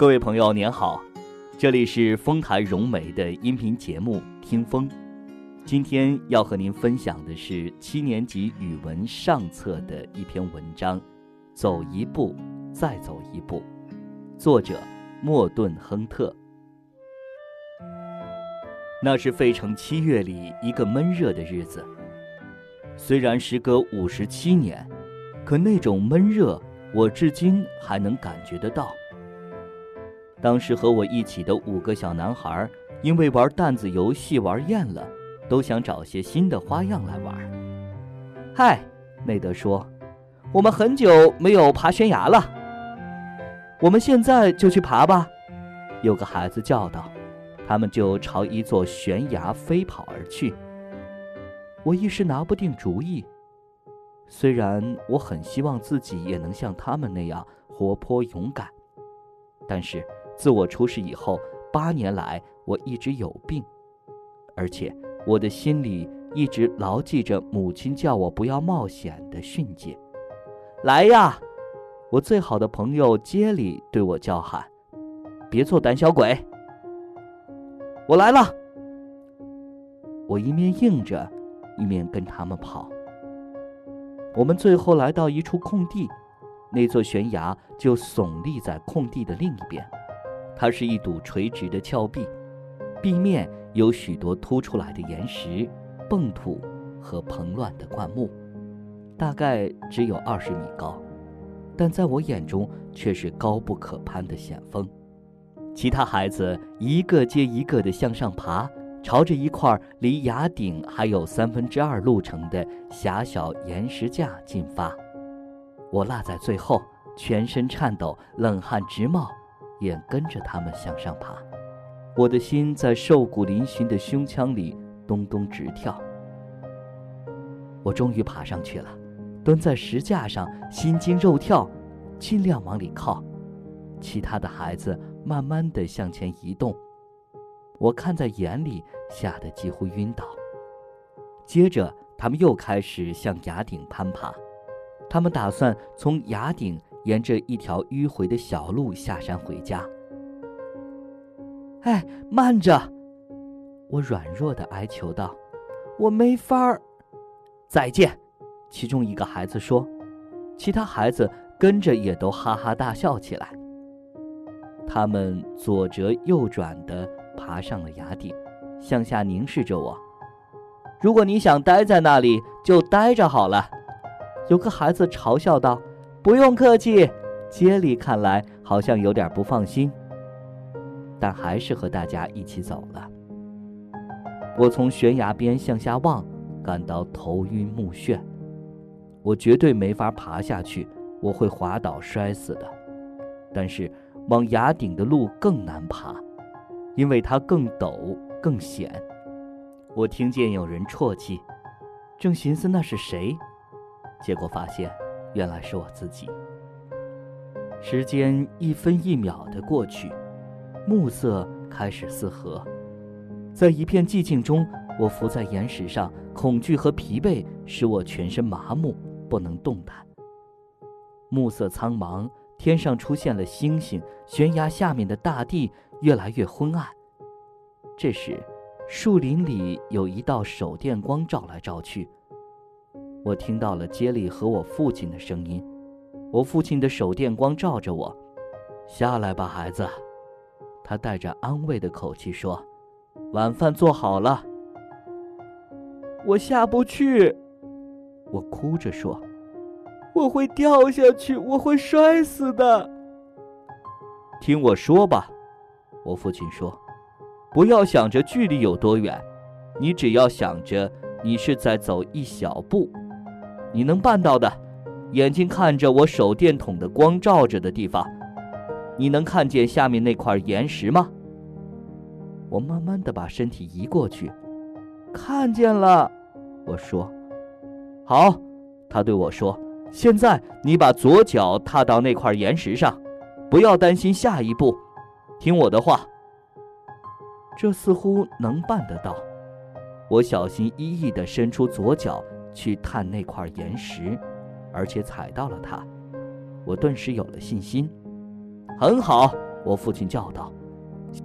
各位朋友，您好，这里是丰台融媒的音频节目《听风》。今天要和您分享的是七年级语文上册的一篇文章，《走一步，再走一步》，作者莫顿·亨特。那是费城七月里一个闷热的日子。虽然时隔五十七年，可那种闷热，我至今还能感觉得到。当时和我一起的五个小男孩，因为玩弹子游戏玩厌了，都想找些新的花样来玩。嗨，内德说：“我们很久没有爬悬崖了，我们现在就去爬吧。”有个孩子叫道。他们就朝一座悬崖飞跑而去。我一时拿不定主意，虽然我很希望自己也能像他们那样活泼勇敢，但是。自我出事以后，八年来我一直有病，而且我的心里一直牢记着母亲叫我不要冒险的训诫。来呀，我最好的朋友杰里对我叫喊：“别做胆小鬼。”我来了。我一面应着，一面跟他们跑。我们最后来到一处空地，那座悬崖就耸立在空地的另一边。它是一堵垂直的峭壁，壁面有许多凸出来的岩石、蹦土和蓬乱的灌木，大概只有二十米高，但在我眼中却是高不可攀的险峰。其他孩子一个接一个地向上爬，朝着一块离崖顶还有三分之二路程的狭小岩石架进发。我落在最后，全身颤抖，冷汗直冒。也跟着他们向上爬，我的心在瘦骨嶙峋的胸腔里咚咚直跳。我终于爬上去了，蹲在石架上，心惊肉跳，尽量往里靠。其他的孩子慢慢地向前移动，我看在眼里，吓得几乎晕倒。接着，他们又开始向崖顶攀爬，他们打算从崖顶。沿着一条迂回的小路下山回家。哎，慢着！我软弱的哀求道：“我没法儿。”再见，其中一个孩子说，其他孩子跟着也都哈哈大笑起来。他们左折右转的爬上了崖顶，向下凝视着我。如果你想待在那里，就待着好了。有个孩子嘲笑道。不用客气，杰里看来好像有点不放心，但还是和大家一起走了。我从悬崖边向下望，感到头晕目眩，我绝对没法爬下去，我会滑倒摔死的。但是往崖顶的路更难爬，因为它更陡更险。我听见有人啜泣，正寻思那是谁，结果发现。原来是我自己。时间一分一秒的过去，暮色开始四合，在一片寂静中，我伏在岩石上，恐惧和疲惫使我全身麻木，不能动弹。暮色苍茫，天上出现了星星，悬崖下面的大地越来越昏暗。这时，树林里有一道手电光照来照去。我听到了杰里和我父亲的声音，我父亲的手电光照着我，下来吧，孩子，他带着安慰的口气说：“晚饭做好了。”我下不去，我哭着说：“我会掉下去，我会摔死的。”听我说吧，我父亲说：“不要想着距离有多远，你只要想着你是在走一小步。”你能办到的，眼睛看着我手电筒的光照着的地方，你能看见下面那块岩石吗？我慢慢的把身体移过去，看见了。我说：“好。”他对我说：“现在你把左脚踏到那块岩石上，不要担心下一步，听我的话。”这似乎能办得到。我小心翼翼地伸出左脚。去探那块岩石，而且踩到了它，我顿时有了信心。很好，我父亲叫道：“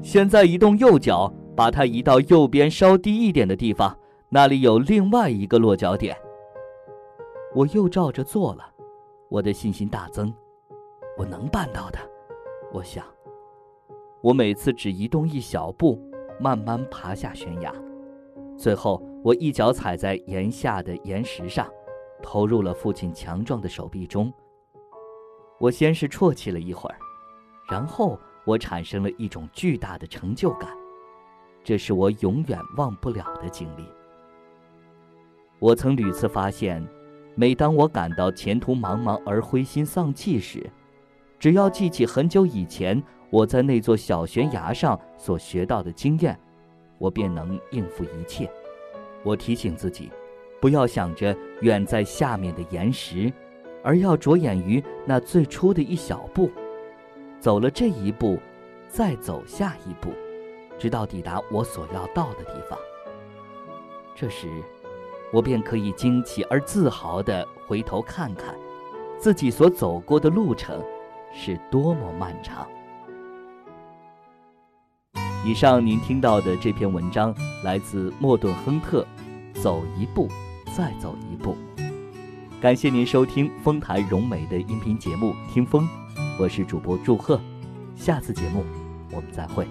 现在移动右脚，把它移到右边稍低一点的地方，那里有另外一个落脚点。”我又照着做了，我的信心大增，我能办到的，我想。我每次只移动一小步，慢慢爬下悬崖，最后我一脚踩在岩下的岩石上，投入了父亲强壮的手臂中。我先是啜泣了一会儿。然后我产生了一种巨大的成就感，这是我永远忘不了的经历。我曾屡次发现，每当我感到前途茫茫而灰心丧气时，只要记起很久以前我在那座小悬崖上所学到的经验，我便能应付一切。我提醒自己，不要想着远在下面的岩石，而要着眼于那最初的一小步。走了这一步，再走下一步，直到抵达我所要到的地方。这时，我便可以惊奇而自豪地回头看看，自己所走过的路程是多么漫长。以上您听到的这篇文章来自莫顿·亨特，《走一步，再走一步》。感谢您收听丰台融媒的音频节目《听风》。我是主播祝贺，下次节目我们再会。